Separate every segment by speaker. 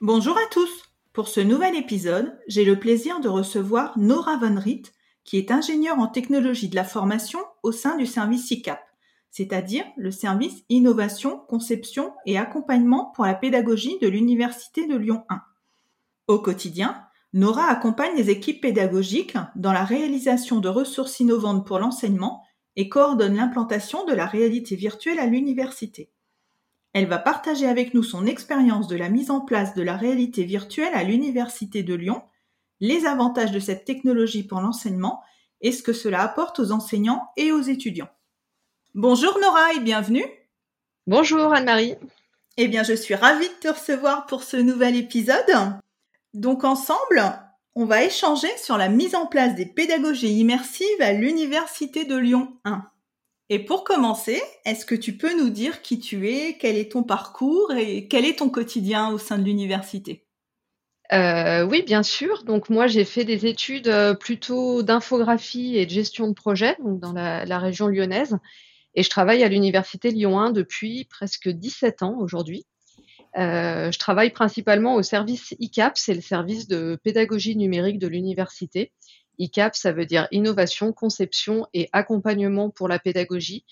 Speaker 1: Bonjour à tous Pour ce nouvel épisode, j'ai le plaisir de recevoir Nora Van Riet, qui est ingénieure en technologie de la formation au sein du service ICAP, c'est-à-dire le service Innovation, Conception et Accompagnement pour la pédagogie de l'Université de Lyon 1. Au quotidien, Nora accompagne les équipes pédagogiques dans la réalisation de ressources innovantes pour l'enseignement et coordonne l'implantation de la réalité virtuelle à l'université. Elle va partager avec nous son expérience de la mise en place de la réalité virtuelle à l'Université de Lyon, les avantages de cette technologie pour l'enseignement et ce que cela apporte aux enseignants et aux étudiants. Bonjour Nora et bienvenue.
Speaker 2: Bonjour Anne-Marie.
Speaker 1: Eh bien, je suis ravie de te recevoir pour ce nouvel épisode. Donc ensemble, on va échanger sur la mise en place des pédagogies immersives à l'Université de Lyon 1. Et pour commencer, est-ce que tu peux nous dire qui tu es, quel est ton parcours et quel est ton quotidien au sein de l'université?
Speaker 2: Euh, oui, bien sûr. Donc moi, j'ai fait des études euh, plutôt d'infographie et de gestion de projet, donc dans la, région lyonnaise. Et je travaille à l'université Lyon 1 depuis presque 17 ans aujourd'hui. Euh, je travaille principalement au service ICAP, c'est le service de pédagogie numérique de l'université. ICAP, ça veut dire innovation, conception et accompagnement pour la pédagogie.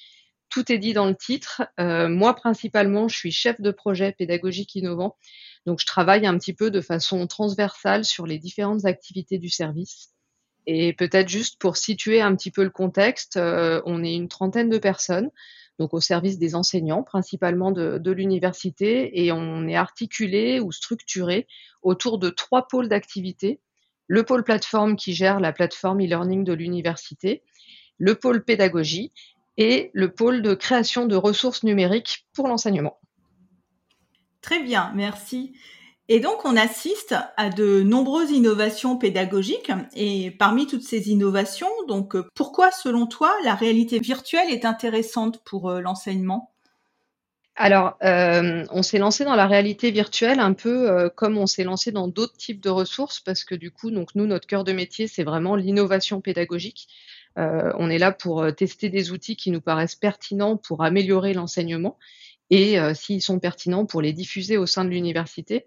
Speaker 2: Tout est dit dans le titre. Euh, moi, principalement, je suis chef de projet pédagogique innovant. Donc, je travaille un petit peu de façon transversale sur les différentes activités du service. Et peut-être juste pour situer un petit peu le contexte, euh, on est une trentaine de personnes, donc au service des enseignants principalement de, de l'université, et on est articulé ou structuré autour de trois pôles d'activité le pôle plateforme qui gère la plateforme e-learning de l'université, le pôle pédagogie et le pôle de création de ressources numériques pour l'enseignement.
Speaker 1: Très bien, merci. Et donc, on assiste à de nombreuses innovations pédagogiques. Et parmi toutes ces innovations, donc, pourquoi, selon toi, la réalité virtuelle est intéressante pour euh, l'enseignement?
Speaker 2: Alors, euh, on s'est lancé dans la réalité virtuelle un peu euh, comme on s'est lancé dans d'autres types de ressources parce que du coup, donc nous, notre cœur de métier, c'est vraiment l'innovation pédagogique. Euh, on est là pour tester des outils qui nous paraissent pertinents pour améliorer l'enseignement et s'ils sont pertinents pour les diffuser au sein de l'université.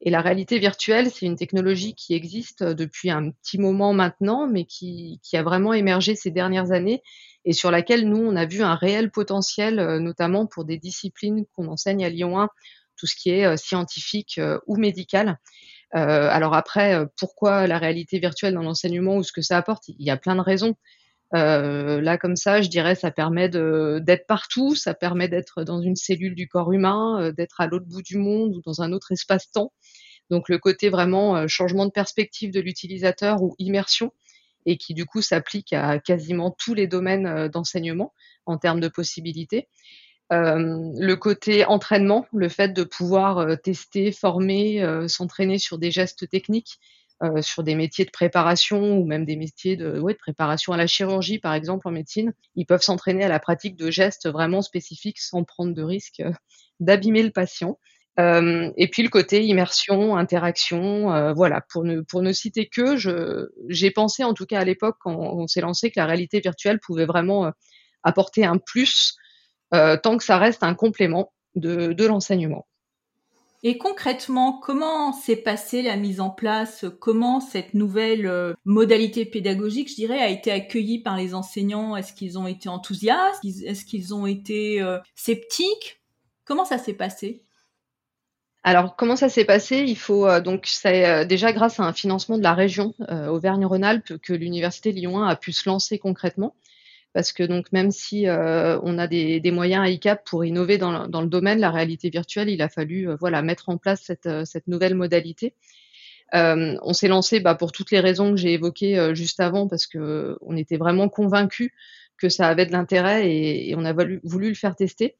Speaker 2: Et la réalité virtuelle, c'est une technologie qui existe depuis un petit moment maintenant, mais qui, qui a vraiment émergé ces dernières années et sur laquelle nous, on a vu un réel potentiel, euh, notamment pour des disciplines qu'on enseigne à Lyon 1, tout ce qui est euh, scientifique euh, ou médical. alors après, pourquoi la réalité virtuelle dans l'enseignement ou ce que ça apporte Il y a plein de raisons. Là, comme ça, je dirais, ça permet d'être partout, ça permet d'être dans une cellule du corps humain, d'être à l'autre bout du monde ou dans un autre espace-temps. Donc le côté vraiment changement de perspective de l'utilisateur ou immersion, et qui du coup s'applique à quasiment tous les domaines euh, d'enseignement en termes de possibilités. Euh, le côté entraînement, le fait de pouvoir euh, tester, former, s'entraîner sur des gestes techniques, sur des métiers de préparation ou même des métiers de, de préparation à la chirurgie, par exemple en médecine, ils peuvent s'entraîner à la pratique de gestes vraiment spécifiques sans prendre de risque d'abîmer le patient. Euh, et puis le côté immersion, interaction, euh, voilà, pour ne, pour ne citer que, j'ai pensé en tout cas à l'époque quand on s'est lancé que la réalité virtuelle pouvait vraiment euh, apporter un plus tant que ça reste un complément de, de l'enseignement.
Speaker 1: Et concrètement, comment s'est passée la mise en place Comment cette nouvelle modalité pédagogique, je dirais, a été accueillie par les enseignants? Est-ce qu'ils ont été enthousiastes? Est-ce qu'ils ont été sceptiques? Comment ça s'est passé?
Speaker 2: Alors, comment ça s'est passé? Il faut euh, donc c'est euh, déjà grâce à un financement de la région euh, Auvergne-Rhône-Alpes que l'université Lyon 1 a pu se lancer concrètement. Parce que donc même si on a des, moyens à ICAP pour innover dans, dans, le domaine, la réalité virtuelle, il a fallu voilà mettre en place cette, nouvelle modalité. on s'est lancé bah, pour toutes les raisons que j'ai évoquées juste avant, parce que on était vraiment convaincus que ça avait de l'intérêt et, on a voulu le faire tester.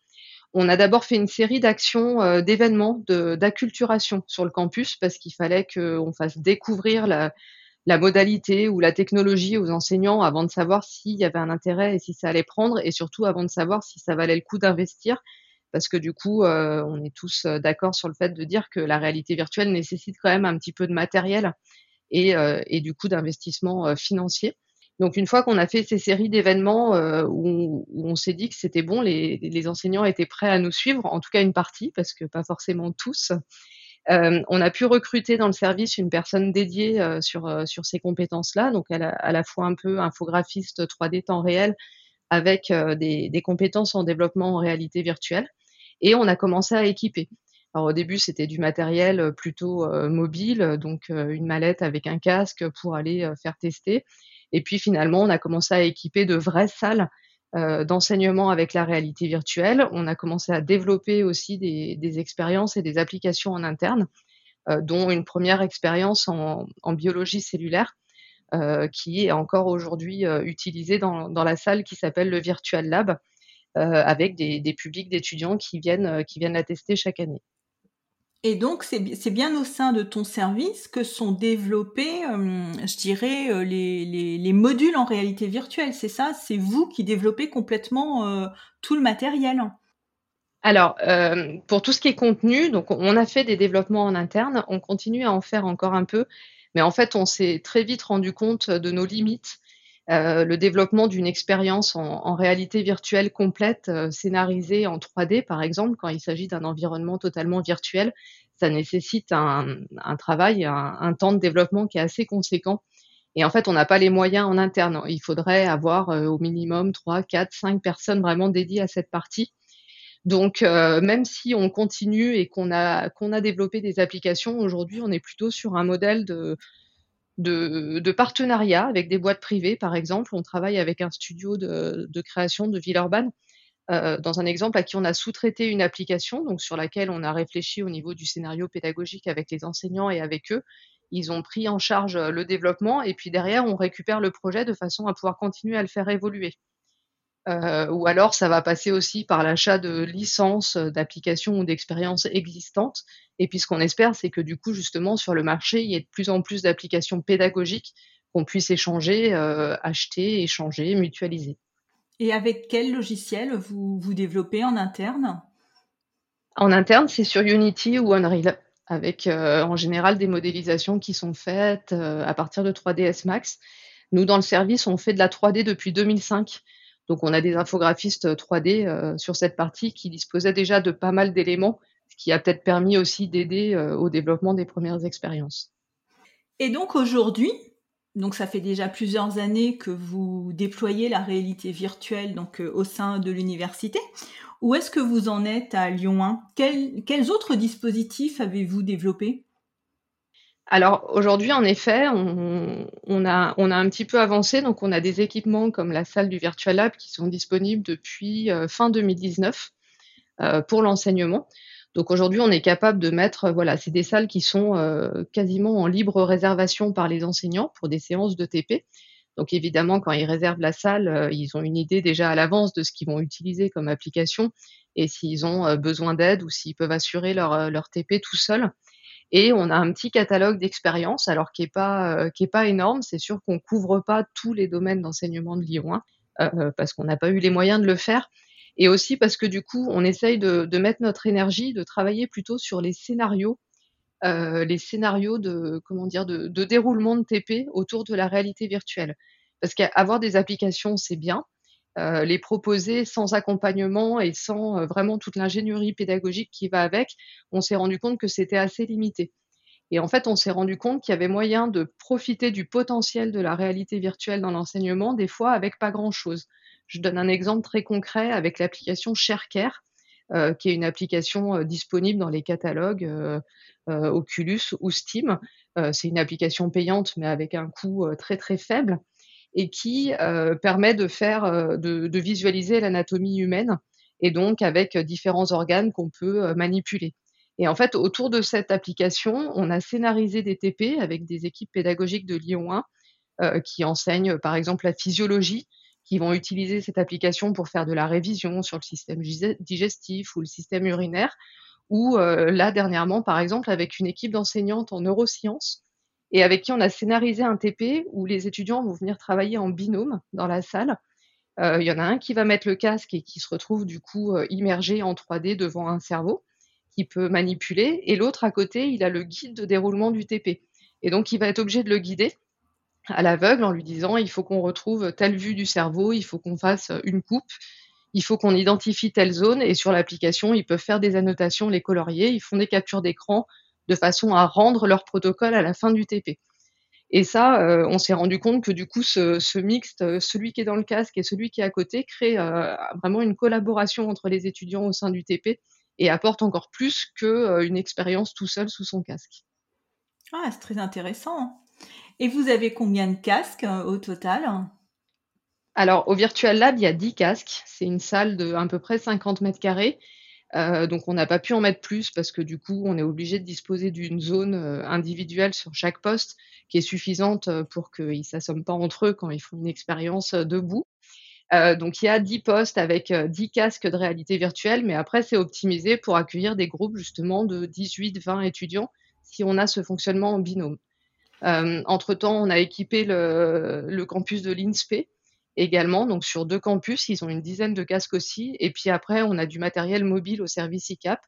Speaker 2: On a d'abord fait une série d'actions, d'événements, d'acculturation sur le campus parce qu'il fallait qu'on fasse découvrir la, modalité ou la technologie aux enseignants avant de savoir s'il y avait un intérêt et si ça allait prendre et surtout avant de savoir si ça valait le coup d'investir parce que du coup, euh, on est tous euh, d'accord sur le fait de dire que la réalité virtuelle nécessite quand même un petit peu de matériel et, euh, et du coup d'investissement financier. Donc une fois qu'on a fait ces séries d'événements où, où, on s'est dit que c'était bon, les, enseignants étaient prêts à nous suivre, en tout cas une partie, parce que pas forcément tous. Euh, on a pu recruter dans le service une personne dédiée euh, sur, euh, ces compétences-là, donc à la fois un peu infographiste 3D temps réel avec des, des, compétences en développement en réalité virtuelle. Et on a commencé à équiper. Alors au début, c'était du matériel plutôt mobile, donc une mallette avec un casque pour aller faire tester. Et puis finalement, on a commencé à équiper de vraies salles euh, d'enseignement avec la réalité virtuelle. On a commencé à développer aussi des, expériences et des applications en interne, euh, dont une première expérience en, biologie cellulaire, euh, qui est encore aujourd'hui utilisée dans, la salle qui s'appelle le Virtual Lab, avec des, des publics d'étudiants qui viennent, qui viennent la tester chaque année.
Speaker 1: Et donc, c'est bien au sein de ton service que sont développés, euh, je dirais, euh, les, modules en réalité virtuelle. C'est ça? C'est vous qui développez complètement euh, tout le matériel
Speaker 2: alors, pour tout ce qui est contenu, donc on a fait des développements en interne, on continue à en faire encore un peu, mais en fait, on s'est très vite rendu compte de nos limites. Le développement d'une expérience en, réalité virtuelle complète, scénarisée en 3D, par exemple, quand il s'agit d'un environnement totalement virtuel, ça nécessite un, travail, un, temps de développement qui est assez conséquent. Et en fait, on n'a pas les moyens en interne. Il faudrait avoir euh, au minimum 3, 4, 5 personnes vraiment dédiées à cette partie. Donc, euh, même si on continue et qu'on a, qu'on a développé des applications, aujourd'hui, on est plutôt sur un modèle de, de, de, partenariat avec des boîtes privées, par exemple. On travaille avec un studio de, création de Villeurbanne euh, dans un exemple à qui on a sous-traité une application, donc sur laquelle on a réfléchi au niveau du scénario pédagogique avec les enseignants et avec eux. Ils ont pris en charge le développement et puis derrière, on récupère le projet de façon à pouvoir continuer à le faire évoluer. Euh, ou alors, ça va passer aussi par l'achat de licences d'applications ou d'expériences existantes. Et puis, ce qu'on espère, c'est que du coup, justement, sur le marché, il y ait de plus en plus d'applications pédagogiques qu'on puisse échanger, acheter, échanger, mutualiser.
Speaker 1: Et avec quel logiciel vous, vous développez en interne?
Speaker 2: En interne, c'est sur Unity ou Unreal, avec euh, en général des modélisations qui sont faites euh, à partir de 3ds Max. Nous, dans le service, on fait de la 3D depuis 2005. Donc, on a des infographistes 3D euh, sur cette partie qui disposaient déjà de pas mal d'éléments, ce qui a peut-être permis aussi d'aider au développement des premières expériences.
Speaker 1: Et donc aujourd'hui, donc ça fait déjà plusieurs années que vous déployez la réalité virtuelle donc euh, au sein de l'université. Où est-ce que vous en êtes à Lyon 1 Quels autres dispositifs avez-vous développés?
Speaker 2: Alors aujourd'hui, en effet, on, a, un petit peu avancé, donc on a des équipements comme la salle du Virtual Lab qui sont disponibles depuis euh, fin 2019 euh, pour l'enseignement. Donc aujourd'hui, on est capable de mettre, voilà, c'est des salles qui sont euh, quasiment en libre réservation par les enseignants pour des séances de TP. Donc évidemment, quand ils réservent la salle, euh, ils ont une idée déjà à l'avance de ce qu'ils vont utiliser comme application et s'ils ont euh, besoin d'aide ou s'ils peuvent assurer leur, leur TP tout seuls. Et on a un petit catalogue d'expériences, alors qui est pas qui est pas énorme. C'est sûr qu'on couvre pas tous les domaines d'enseignement de Lyon 1 parce qu'on n'a pas eu les moyens de le faire et aussi parce que du coup, on essaye de, mettre notre énergie, de travailler plutôt sur les scénarios, euh, les scénarios de comment dire de, déroulement de TP autour de la réalité virtuelle. Parce qu'avoir des applications, c'est bien. Euh, les proposer sans accompagnement et sans euh, vraiment toute l'ingénierie pédagogique qui va avec, on s'est rendu compte que c'était assez limité. Et en fait, on s'est rendu compte qu'il y avait moyen de profiter du potentiel de la réalité virtuelle dans l'enseignement, des fois avec pas grand-chose. Je donne un exemple très concret avec l'application ShareCare, euh, qui est une application disponible dans les catalogues Oculus ou Steam. c'est une application payante, mais avec un coût très très faible et qui permet de faire, de, de visualiser l'anatomie humaine et donc avec différents organes qu'on peut manipuler. Et en fait, autour de cette application, on a scénarisé des TP avec des équipes pédagogiques de Lyon 1 qui enseignent par exemple la physiologie, qui vont utiliser cette application pour faire de la révision sur le système digestif ou le système urinaire, ou euh, là dernièrement par exemple avec une équipe d'enseignantes en neurosciences et avec qui on a scénarisé un TP où les étudiants vont venir travailler en binôme dans la salle. Euh, il y en a un qui va mettre le casque et qui se retrouve du coup euh, immergé en 3D devant un cerveau qui peut manipuler, et l'autre à côté, il a le guide de déroulement du TP. Et donc, il va être obligé de le guider à l'aveugle en lui disant il faut qu'on retrouve telle vue du cerveau, il faut qu'on fasse une coupe, il faut qu'on identifie telle zone et sur l'application, ils peuvent faire des annotations, les colorier, ils font des captures d'écran de façon à rendre leur protocole à la fin du TP. Et ça, euh, on s'est rendu compte que du coup, ce, mixte, euh, celui qui est dans le casque et celui qui est à côté, crée euh, vraiment une collaboration entre les étudiants au sein du TP et apporte encore plus qu'une expérience tout seul sous son casque.
Speaker 1: Ah, c'est très intéressant. Et vous avez combien de casques au total?
Speaker 2: Alors, au Virtual Lab, il y a 10 casques. C'est une salle de à peu près 50 mètres carrés. Euh, donc, on n'a pas pu en mettre plus parce que du coup, on est obligé de disposer d'une zone euh, individuelle sur chaque poste qui est suffisante pour qu'ils ne s'assomment pas entre eux quand ils font une expérience debout. donc, il y a 10 postes avec 10 casques de réalité virtuelle, mais après, c'est optimisé pour accueillir des groupes justement de 18-20 étudiants si on a ce fonctionnement en binôme. Euh, entre-temps, on a équipé le, campus de l'INSPE également, donc sur deux campus, ils ont une dizaine de casques aussi. Et puis après, on a du matériel mobile au service ICAP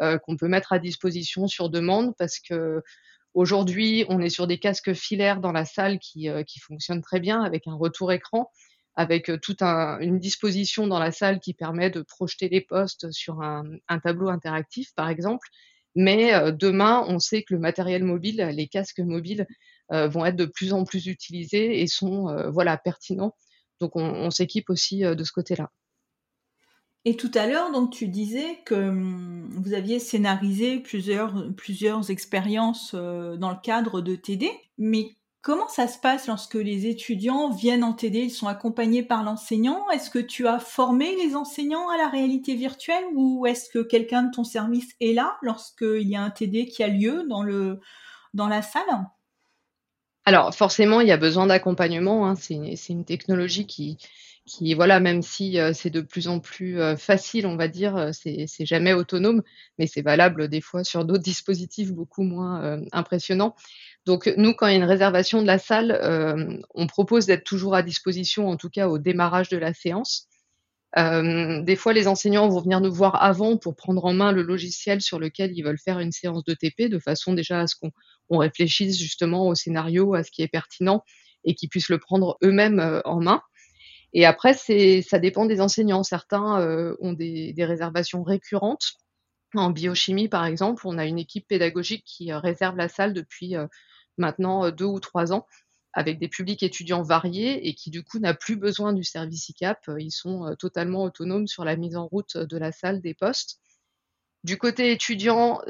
Speaker 2: euh, qu'on peut mettre à disposition sur demande parce que aujourd'hui, on est sur des casques filaires dans la salle qui, euh, fonctionnent très bien avec un retour écran, avec toute une disposition dans la salle qui permet de projeter les postes sur un tableau interactif, par exemple. Mais euh, demain, on sait que le matériel mobile, les casques mobiles euh, vont être de plus en plus utilisés et sont euh, voilà pertinents. Donc on, s'équipe aussi de ce côté-là.
Speaker 1: Et tout à l'heure, donc tu disais que hum, vous aviez scénarisé plusieurs, expériences dans le cadre de TD, mais Comment ça se passe lorsque les étudiants viennent en TD Ils sont accompagnés par l'enseignant. Est-ce que tu as formé les enseignants à la réalité virtuelle ou est-ce que quelqu'un de ton service est là lorsqu'il y a un TD qui a lieu dans la salle?
Speaker 2: Alors forcément, il y a besoin d'accompagnement. Hein. C'est une, technologie qui, voilà, même si euh, c'est de plus en plus euh, facile, on va dire, euh, c'est jamais autonome, mais c'est valable des fois sur d'autres dispositifs beaucoup moins impressionnants. Donc nous, quand il y a une réservation de la salle, on propose d'être toujours à disposition, en tout cas au démarrage de la séance. Euh, des fois, les enseignants vont venir nous voir avant pour prendre en main le logiciel sur lequel ils veulent faire une séance de TP, de façon déjà à ce qu'on réfléchisse justement au scénario, à ce qui est pertinent et qu'ils puissent le prendre eux-mêmes euh, en main. Et après, ça dépend des enseignants. Certains ont des, réservations récurrentes. En biochimie, par exemple, on a une équipe pédagogique qui réserve la salle depuis maintenant euh, deux ou trois ans avec des publics étudiants variés et qui du coup n'a plus besoin du service ICAP. Euh, ils sont euh, totalement autonomes sur la mise en route de la salle des postes. Du côté étudiant,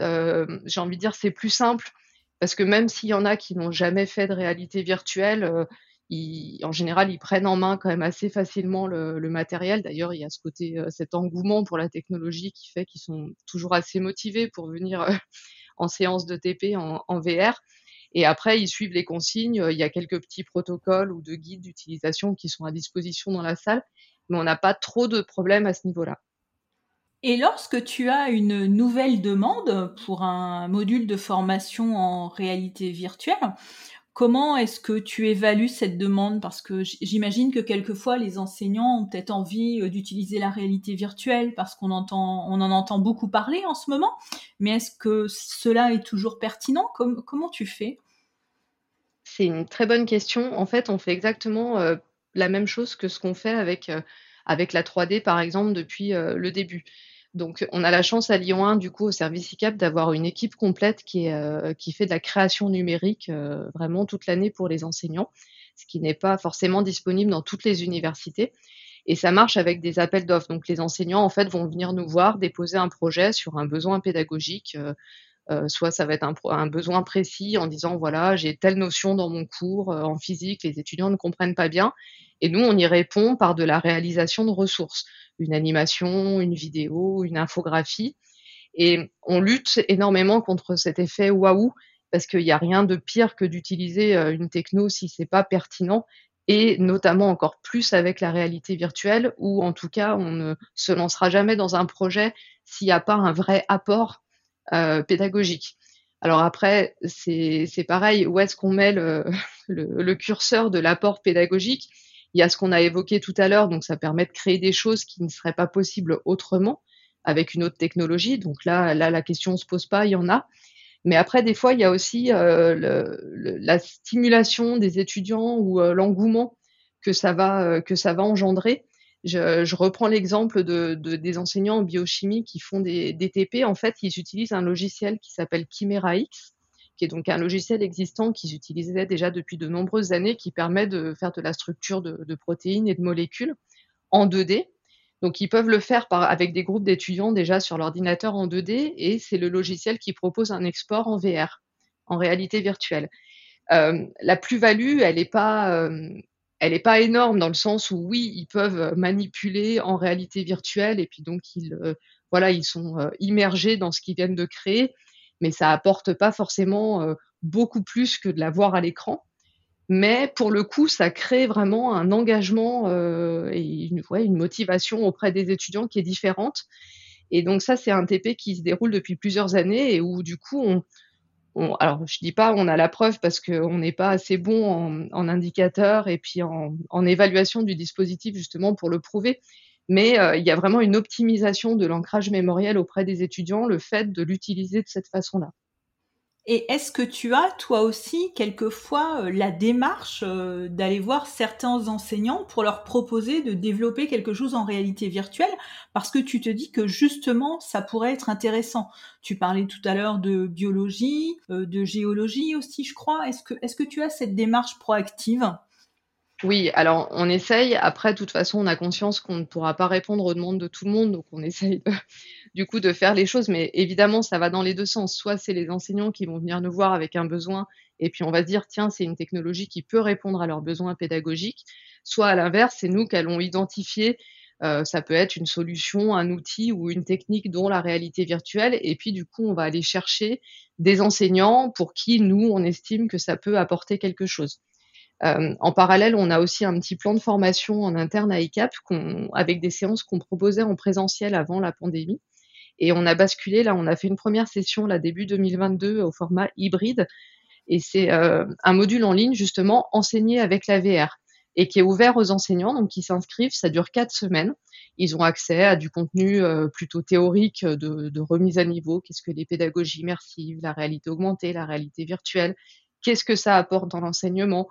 Speaker 2: j'ai envie de dire c'est plus simple parce que même s'il y en a qui n'ont jamais fait de réalité virtuelle, en général, ils prennent en main quand même assez facilement le, matériel. D'ailleurs, il y a ce côté, cet engouement pour la technologie qui fait qu'ils sont toujours assez motivés pour venir en séance de TP en VR. Et après, ils suivent les consignes. Il y a quelques petits protocoles ou de guides d'utilisation qui sont à disposition dans la salle, mais on n'a pas trop de problèmes à ce niveau-là.
Speaker 1: Et lorsque tu as une nouvelle demande pour un module de formation en réalité virtuelle, Comment est-ce que tu évalues cette demande? Parce que j'imagine que quelquefois les enseignants ont peut-être envie euh, d'utiliser la réalité virtuelle parce qu'on en entend beaucoup parler en ce moment. Mais est-ce que cela est toujours pertinent? Comment tu fais?
Speaker 2: C'est une très bonne question. En fait, on fait exactement euh, la même chose que ce qu'on fait avec, euh, avec la 3D, par exemple, depuis le début. Donc, on a la chance à Lyon 1, du coup, au service ICAP, d'avoir une équipe complète qui, euh, qui fait de la création numérique euh, vraiment toute l'année pour les enseignants, ce qui n'est pas forcément disponible dans toutes les universités. Et ça marche avec des appels d'offres. Donc, les enseignants, en fait, vont venir nous voir, déposer un projet sur un besoin pédagogique. Euh, soit ça va être un, besoin précis en disant, voilà, j'ai telle notion dans mon cours en physique, les étudiants ne comprennent pas bien. Et nous, on y répond par de la réalisation de ressources une animation, une vidéo, une infographie. Et on lutte énormément contre cet effet waouh, parce qu'il n'y a rien de pire que d'utiliser euh, une techno si c'est pas pertinent. et notamment encore plus avec la réalité virtuelle, où en tout cas on ne se lancera jamais dans un projet s'il n'y a pas un vrai apport euh, pédagogique. Alors après, c'est pareil, où est-ce qu'on met le, le, curseur de l'apport pédagogique? Il y a ce qu'on a évoqué tout à l'heure, donc ça permet de créer des choses qui ne seraient pas possibles autrement avec une autre technologie. Donc là, là la question ne se pose pas, il y en a. Mais après, des fois, il y a aussi euh, le, la stimulation des étudiants ou euh, l'engouement que ça va euh, que ça va engendrer. Je, je reprends l'exemple de, de, des enseignants en biochimie qui font des, des, TP. En fait, ils utilisent un logiciel qui s'appelle Chimera X, qui est donc un logiciel existant qu'ils utilisaient déjà depuis de nombreuses années, qui permet de faire de la structure de, de protéines et de molécules en 2D. Donc, ils peuvent le faire par, avec des groupes d'étudiants déjà sur l'ordinateur en 2D et c'est le logiciel qui propose un export en VR, en réalité virtuelle. Euh, la plus-value, elle n'est pas, euh, elle est pas énorme dans le sens où oui, ils peuvent manipuler en réalité virtuelle et puis donc ils, euh, voilà, ils sont euh, immergés dans ce qu'ils viennent de créer, mais ça apporte pas forcément euh, beaucoup plus que de la voir à l'écran. Mais pour le coup, ça crée vraiment un engagement euh, et une, une motivation auprès des étudiants qui est différente. Et donc ça, c'est un TP qui se déroule depuis plusieurs années et où du coup, on, on alors je dis pas on a la preuve parce qu'on n'est pas assez bon en, en indicateur et puis en, en, évaluation du dispositif justement pour le prouver. Mais euh, il y a vraiment une optimisation de l'ancrage mémoriel auprès des étudiants, le fait de l'utiliser de cette façon-là.
Speaker 1: Et est-ce que tu as, toi aussi, quelquefois, euh, la démarche euh, d'aller voir certains enseignants pour leur proposer de développer quelque chose en réalité virtuelle? Parce que tu te dis que justement, ça pourrait être intéressant. Tu parlais tout à l'heure de biologie, euh, de géologie aussi, je crois. Est-ce que, est-ce que tu as cette démarche proactive?
Speaker 2: Oui, alors on essaye. Après, de toute façon, on a conscience qu'on ne pourra pas répondre aux demandes de tout le monde, donc on essaye de, du coup de faire les choses. Mais évidemment, ça va dans les deux sens. Soit c'est les enseignants qui vont venir nous voir avec un besoin, et puis on va se dire tiens, c'est une technologie qui peut répondre à leurs besoins pédagogiques. Soit à l'inverse, c'est nous qui allons identifier. Euh, ça peut être une solution, un outil ou une technique dont la réalité virtuelle. Et puis du coup, on va aller chercher des enseignants pour qui nous on estime que ça peut apporter quelque chose. Euh, en parallèle, on a aussi un petit plan de formation en interne à ICAP avec des séances qu'on proposait en présentiel avant la pandémie. Et on a basculé, là, on a fait une première session, là, début 2022, au format hybride. Et c'est euh, un module en ligne, justement, enseigné avec la VR et qui est ouvert aux enseignants, donc qui s'inscrivent. Ça dure quatre semaines. Ils ont accès à du contenu euh, plutôt théorique de, de, remise à niveau. Qu'est-ce que les pédagogies immersives, la réalité augmentée, la réalité virtuelle Qu'est-ce que ça apporte dans l'enseignement?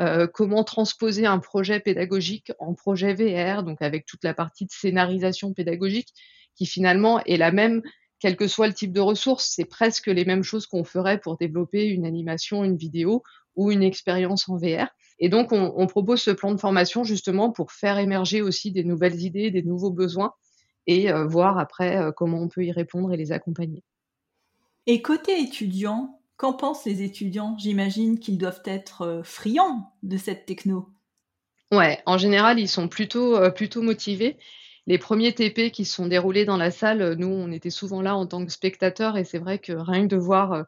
Speaker 2: Euh, comment transposer un projet pédagogique en projet VR, donc avec toute la partie de scénarisation pédagogique qui finalement est la même, quel que soit le type de ressources, c'est presque les mêmes choses qu'on ferait pour développer une animation, une vidéo ou une expérience en VR. Et donc, on, on, propose ce plan de formation justement pour faire émerger aussi des nouvelles idées, des nouveaux besoins et euh, voir après euh, comment on peut y répondre et les accompagner.
Speaker 1: Et côté étudiant, Qu'en pensent les étudiants? J'imagine qu'ils doivent être euh, friands de cette techno.
Speaker 2: Ouais, en général, ils sont plutôt, euh, motivés. Les premiers TP qui se sont déroulés dans la salle, nous, on était souvent là en tant que spectateurs et c'est vrai que rien que de voir euh,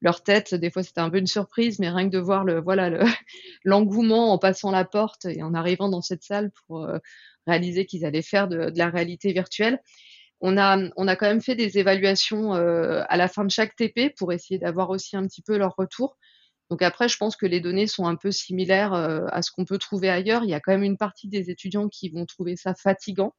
Speaker 2: leur tête, des fois c'était un peu une surprise, mais rien que de voir le voilà l'engouement en passant la porte et en arrivant dans cette salle pour réaliser qu'ils allaient faire de, la réalité virtuelle, on a, on a quand même fait des évaluations euh, à la fin de chaque TP pour essayer d'avoir aussi un petit peu leur retour. Donc après, je pense que les données sont un peu similaires euh, à ce qu'on peut trouver ailleurs. Il y a quand même une partie des étudiants qui vont trouver ça fatigant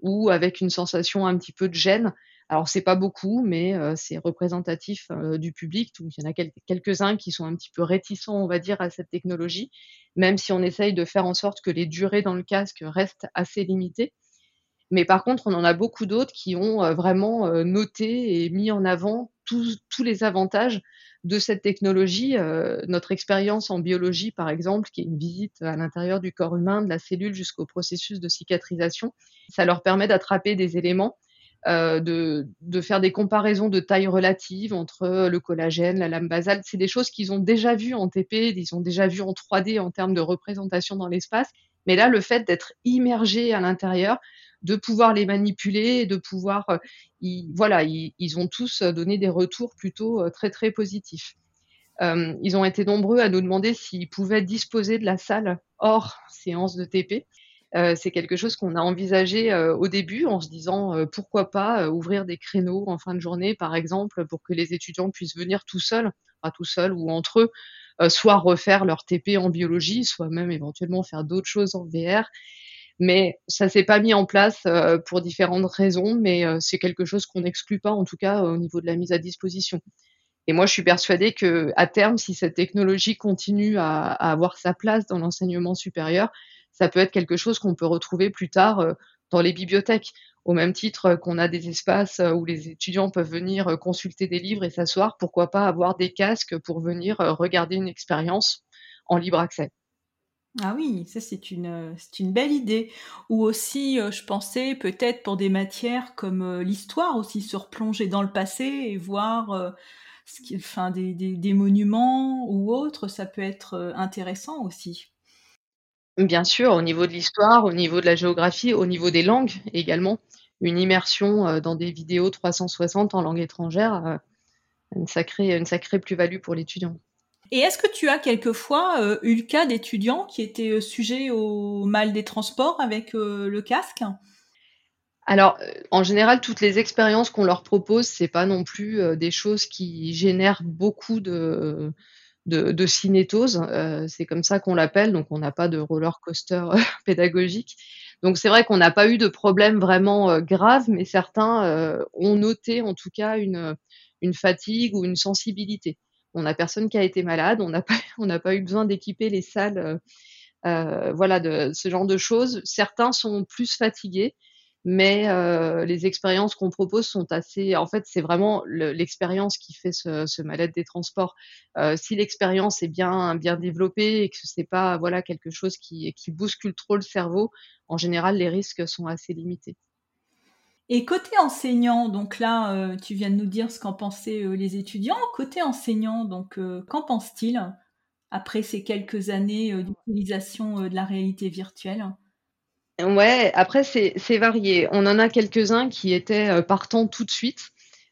Speaker 2: ou avec une sensation un petit peu de gêne. Alors c'est pas beaucoup, mais euh, c'est représentatif du public. Donc il y en a quelques-uns qui sont un petit peu réticents, on va dire, à cette technologie, même si on essaye de faire en sorte que les durées dans le casque restent assez limitées. Mais par contre, on en a beaucoup d'autres qui ont euh, vraiment euh, noté et mis en avant tous, les avantages de cette technologie. Euh, notre expérience en biologie, par exemple, qui est une visite à l'intérieur du corps humain, de la cellule jusqu'au processus de cicatrisation, ça leur permet d'attraper des éléments, de, de, faire des comparaisons de taille relative entre le collagène, la lame basale. C'est des choses qu'ils ont déjà vues en TP, ils ont déjà vues en 3D en termes de représentation dans l'espace. Mais là, le fait d'être immergé à l'intérieur, de pouvoir les manipuler, de pouvoir, ils, voilà, ils, ils, ont tous donné des retours plutôt très très positifs. ils ont été nombreux à nous demander s'ils pouvaient disposer de la salle hors séance de TP. c'est quelque chose qu'on a envisagé au début en se disant pourquoi pas ouvrir des créneaux en fin de journée, par exemple, pour que les étudiants puissent venir tout seuls, pas tout seuls ou entre eux, soit refaire leur TP en biologie, soit même éventuellement faire d'autres choses en VR. Mais ça s'est pas mis en place pour différentes raisons, mais c'est quelque chose qu'on n'exclut pas, en tout cas au niveau de la mise à disposition. Et moi, je suis persuadée que à terme, si cette technologie continue à, avoir sa place dans l'enseignement supérieur, ça peut être quelque chose qu'on peut retrouver plus tard euh, dans les bibliothèques, au même titre qu'on a des espaces euh, où les étudiants peuvent venir euh, consulter des livres et s'asseoir. Pourquoi pas avoir des casques pour venir regarder une expérience en libre accès
Speaker 1: ah oui, ça c'est une, c'est une belle idée. Ou aussi, je pensais peut-être pour des matières comme l'histoire aussi, se replonger dans le passé et voir enfin, des, des, monuments ou autres, ça peut être euh, intéressant aussi.
Speaker 2: Bien sûr, au niveau de l'histoire, au niveau de la géographie, au niveau des langues également. Une immersion euh, dans des vidéos 360 en langue étrangère, euh, une sacrée, une sacrée plus-value pour l'étudiant.
Speaker 1: Et est-ce que tu as quelquefois eu le cas d'étudiants qui étaient sujets au mal des transports avec le casque?
Speaker 2: Alors, euh, en général, toutes les expériences qu'on leur propose, c'est pas non plus euh, des choses qui génèrent beaucoup de, de, cinétose. Euh, c'est comme ça qu'on l'appelle, donc on n'a pas de roller coaster pédagogique. Donc c'est vrai qu'on n'a pas eu de problème vraiment grave, mais certains ont noté en tout cas une, une fatigue ou une sensibilité. On n'a personne qui a été malade, on n'a pas, eu besoin d'équiper les salles, voilà, de ce genre de choses. Certains sont plus fatigués mais euh, les expériences qu'on propose sont assez. En fait, c'est vraiment l'expérience qui fait ce, ce des transports. Euh, si l'expérience est bien développée et que c'est pas voilà quelque chose qui bouscule trop le cerveau, en général, les risques sont assez limités.
Speaker 1: Et côté enseignant, donc là, euh, tu viens de nous dire ce qu'en pensaient euh, les étudiants. Côté enseignant, donc euh, qu'en pense-t-il après ces quelques années d'utilisation de la réalité virtuelle?
Speaker 2: Ouais, après c'est varié. On en a quelques-uns qui étaient partants tout de suite.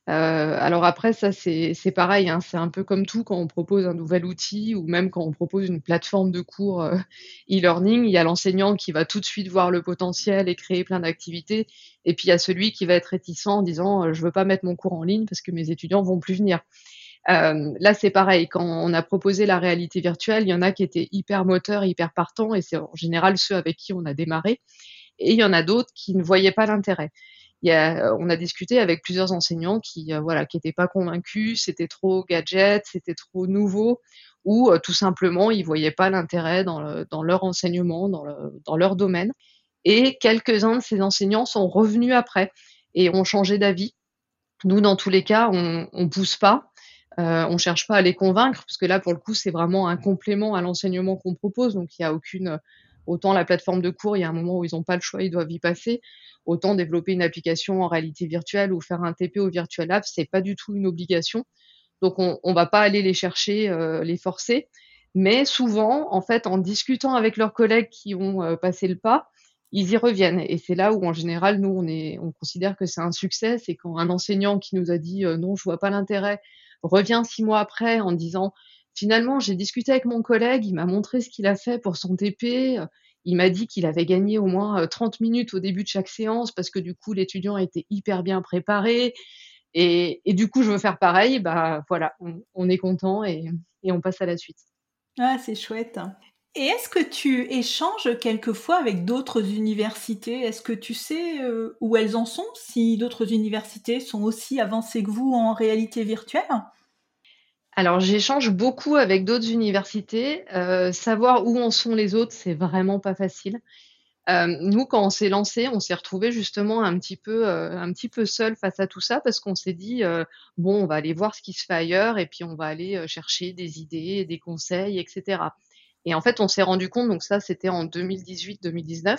Speaker 2: Euh, alors après, ça c'est pareil, hein, c'est un peu comme tout quand on propose un nouvel outil ou même quand on propose une plateforme de cours euh, e-learning, il y a l'enseignant qui va tout de suite voir le potentiel et créer plein d'activités, et puis il y a celui qui va être réticent en disant je veux pas mettre mon cours en ligne parce que mes étudiants vont plus venir. Euh, là, c'est pareil. Quand on a proposé la réalité virtuelle, il y en a qui étaient hyper moteurs, hyper partants, et c'est en général ceux avec qui on a démarré. Et il y en a d'autres qui ne voyaient pas l'intérêt. Euh, on a discuté avec plusieurs enseignants qui, euh, voilà, qui n'étaient pas convaincus, c'était trop gadget, c'était trop nouveau, ou tout simplement ils voyaient pas l'intérêt dans, leur enseignement, dans, le, dans leur domaine. Et quelques-uns de ces enseignants sont revenus après et ont changé d'avis. Nous, dans tous les cas, on, on pousse pas. Euh, on cherche pas à les convaincre, parce que là, pour le coup, c'est vraiment un complément à l'enseignement qu'on propose. Donc, il n'y a aucune. Autant la plateforme de cours, il y a un moment où ils n'ont pas le choix, ils doivent y passer. Autant développer une application en réalité virtuelle ou faire un TP au Virtual Lab, c'est pas du tout une obligation. Donc, on, ne va pas aller les chercher, euh, les forcer. Mais souvent, en fait, en discutant avec leurs collègues qui ont euh, passé le pas, ils y reviennent. Et c'est là où, en général, nous, on, considère que c'est un succès. C'est quand un enseignant qui nous a dit non, je vois pas l'intérêt, revient six mois après en disant finalement j'ai discuté avec mon collègue, il m'a montré ce qu'il a fait pour son TP, il m'a dit qu'il avait gagné au moins 30 euh, minutes au début de chaque séance parce que du coup l'étudiant était hyper bien préparé. Et, du coup je veux faire pareil, bah voilà, on, est content et, on passe à la suite.
Speaker 1: Ah, c'est chouette. Et est-ce que tu échanges quelquefois avec d'autres universités? Est-ce que tu sais euh, où elles en sont Si d'autres universités sont aussi avancées que vous en réalité virtuelle?
Speaker 2: Alors j'échange beaucoup avec d'autres universités. Euh, savoir où en sont les autres, c'est vraiment pas facile. Euh, nous, quand on s'est lancé, on s'est retrouvé justement un petit peu, un petit peu seul face à tout ça parce qu'on s'est dit bon, on va aller voir ce qui se fait ailleurs et puis on va aller chercher des idées, des conseils, etc. Et en fait, on s'est rendu compte, donc ça, c'était en 2018-2019,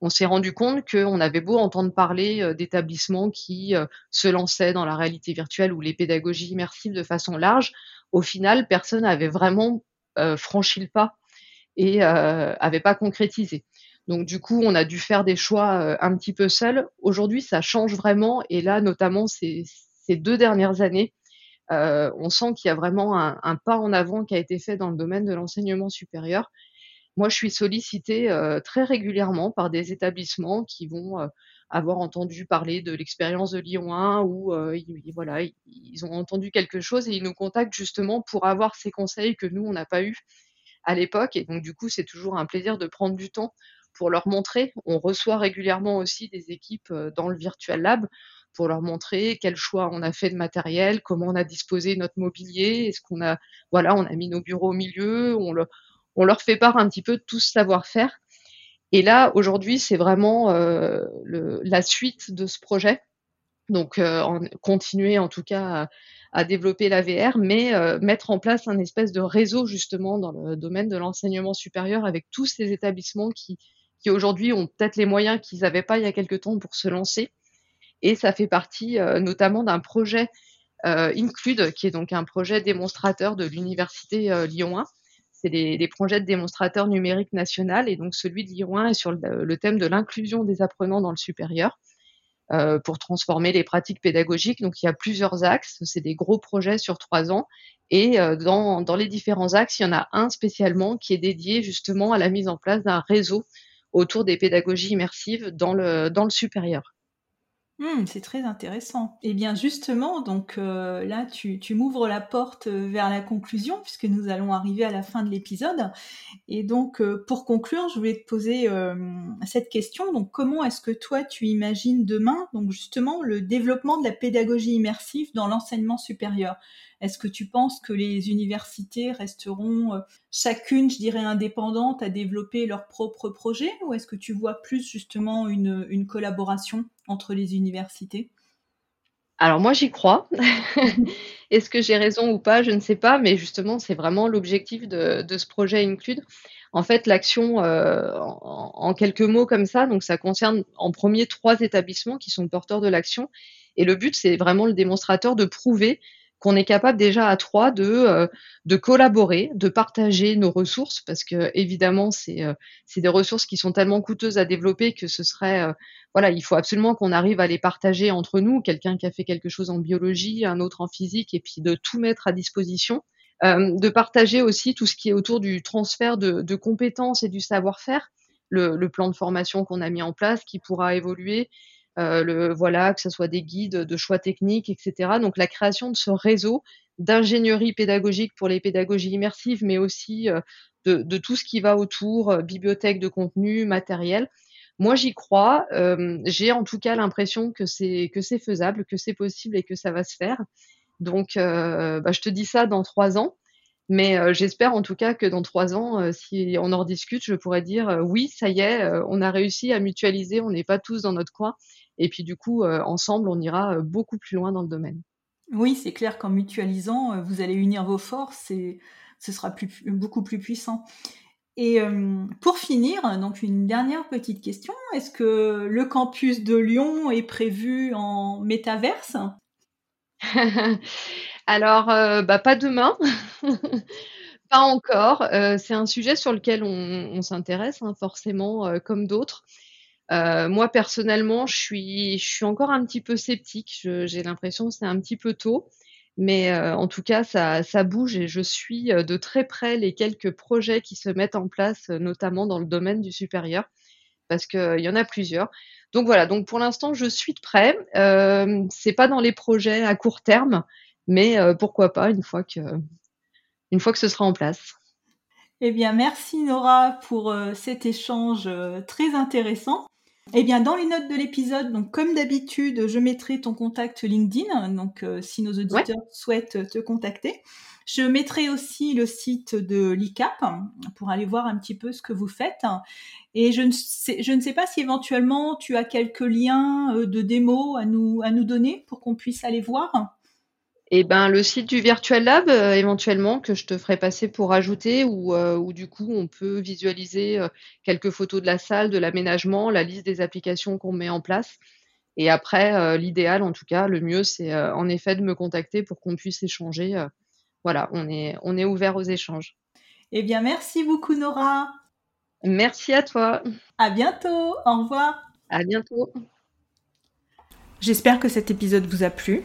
Speaker 2: on s'est rendu compte qu'on avait beau entendre parler euh, d'établissements qui euh, se lançaient dans la réalité virtuelle ou les pédagogies immersives de façon large, au final, personne n'avait vraiment euh, franchi le pas et n'avait pas concrétisé. Donc du coup, on a dû faire des choix un petit peu seuls. Aujourd'hui, ça change vraiment, et là, notamment ces, deux dernières années, on sent qu'il y a vraiment un, pas en avant qui a été fait dans le domaine de l'enseignement supérieur. Moi, je suis sollicitée très régulièrement par des établissements qui vont avoir entendu parler de l'expérience de Lyon 1 ou ils, voilà, ils ont entendu quelque chose et ils nous contactent justement pour avoir ces conseils que nous, on n'a pas eu à l'époque. Et donc, du coup, c'est toujours un plaisir de prendre du temps pour leur montrer. On reçoit régulièrement aussi des équipes dans le Virtual Lab pour leur montrer quel choix on a fait de matériel, comment on a disposé notre mobilier, est-ce qu'on a, voilà, on a mis nos bureaux au milieu, on, le, on leur fait part un petit peu de tout ce savoir-faire. Et là, aujourd'hui, c'est vraiment euh, la suite de ce projet. Donc, euh, continuer en tout cas à, développer la VR, mais euh, mettre en place un espèce de réseau justement dans le domaine de l'enseignement supérieur avec tous ces établissements qui, qui aujourd'hui ont peut-être les moyens qu'ils n'avaient pas il y a quelque temps pour se lancer. Et ça fait partie notamment d'un projet Include, qui est donc un projet démonstrateur de l'université Lyon 1, c'est des, projets de démonstrateurs numériques national. Et donc, celui de Lyon 1 est sur le, thème de l'inclusion des apprenants dans le supérieur euh, pour transformer les pratiques pédagogiques. Donc, il y a plusieurs axes. C'est des gros projets sur trois ans. Et euh, dans, les différents axes, il y en a un spécialement qui est dédié justement à la mise en place d'un réseau autour des pédagogies immersives dans le supérieur.
Speaker 1: Mmh, c'est très intéressant. Eh bien justement, donc euh, là, tu, m'ouvres la porte euh, vers la conclusion, puisque nous allons arriver à la fin de l'épisode. Et donc, euh, pour conclure, je voulais te poser cette question. Donc, comment est-ce que toi, tu imagines demain, donc justement, le développement de la pédagogie immersive dans l'enseignement supérieur? Est-ce que tu penses que les universités resteront chacune, je dirais, indépendantes à développer leurs propres projets? Ou est-ce que tu vois plus justement une, collaboration? Entre les universités?
Speaker 2: Alors moi j'y crois. Est-ce que j'ai raison ou pas? Je ne sais pas, mais justement c'est vraiment l'objectif de, ce projet Include. En fait, l'action, euh, en, en, quelques mots comme ça, donc ça concerne en premier trois établissements qui sont porteurs de l'action. Et le but, c'est vraiment le démonstrateur de prouver qu'on est capable déjà à trois de, euh, de collaborer, de partager nos ressources, parce que évidemment, c'est euh, des ressources qui sont tellement coûteuses à développer que ce serait, euh, voilà, il faut absolument qu'on arrive à les partager entre nous, quelqu'un qui a fait quelque chose en biologie, un autre en physique, et puis de tout mettre à disposition. de partager aussi tout ce qui est autour du transfert de, de compétences et du savoir-faire, le, le, plan de formation qu'on a mis en place qui pourra évoluer, euh, le, voilà, que ce soit des guides de choix techniques, etc. Donc la création de ce réseau d'ingénierie pédagogique pour les pédagogies immersives, mais aussi euh, de, de, tout ce qui va autour, euh, bibliothèque de contenu, matériel. Moi, j'y crois. J'ai en tout cas l'impression que c'est que c'est faisable, que c'est possible et que ça va se faire. Donc, bah, je te dis ça dans trois ans. Mais j'espère en tout cas que dans trois ans, si on en rediscute, je pourrais dire oui, ça y est, on a réussi à mutualiser, on n'est pas tous dans notre coin et puis du coup, euh, ensemble, on ira euh, beaucoup plus loin dans le domaine.
Speaker 1: Oui, c'est clair qu'en mutualisant, euh, vous allez unir vos forces et ce sera beaucoup plus puissant. Et pour finir, donc une dernière petite question. Est-ce que le campus de Lyon est prévu en métaverse?
Speaker 2: Alors, bah, pas demain. pas encore. c'est un sujet sur lequel on, s'intéresse, hein, forcément, comme d'autres. Euh, moi personnellement, je suis, encore un petit peu sceptique. J'ai l'impression que c'est un petit peu tôt, mais euh, en tout cas, ça, ça bouge et je suis euh, de très près les quelques projets qui se mettent en place, notamment dans le domaine du supérieur, parce qu'il y en a plusieurs. Donc voilà. Donc pour l'instant, je suis de près. Euh, c'est pas dans les projets à court terme, mais pourquoi pas une fois que, une fois que ce sera en place.
Speaker 1: Eh bien, merci Nora pour cet échange très intéressant. Eh bien, dans les notes de l'épisode, donc comme d'habitude, je mettrai ton contact LinkedIn, donc euh, si nos auditeurs souhaitent te contacter. Je mettrai aussi le site de l'ICAP pour aller voir un petit peu ce que vous faites. Et je ne sais, je ne sais pas si éventuellement tu as quelques liens euh, de démo à nous, à nous donner pour qu'on puisse aller voir.
Speaker 2: Et eh ben le site du Virtual Lab euh, éventuellement que je te ferai passer pour ajouter ou euh, où, du coup on peut visualiser euh, quelques photos de la salle, de l'aménagement, la liste des applications qu'on met en place. Et après l'idéal en tout cas, le mieux c'est en effet de me contacter pour qu'on puisse échanger. voilà, on est on est ouvert aux échanges.
Speaker 1: Eh bien merci beaucoup Nora.
Speaker 2: Merci à toi.
Speaker 1: À bientôt. Au revoir.
Speaker 2: À bientôt.
Speaker 1: J'espère que cet épisode vous a plu.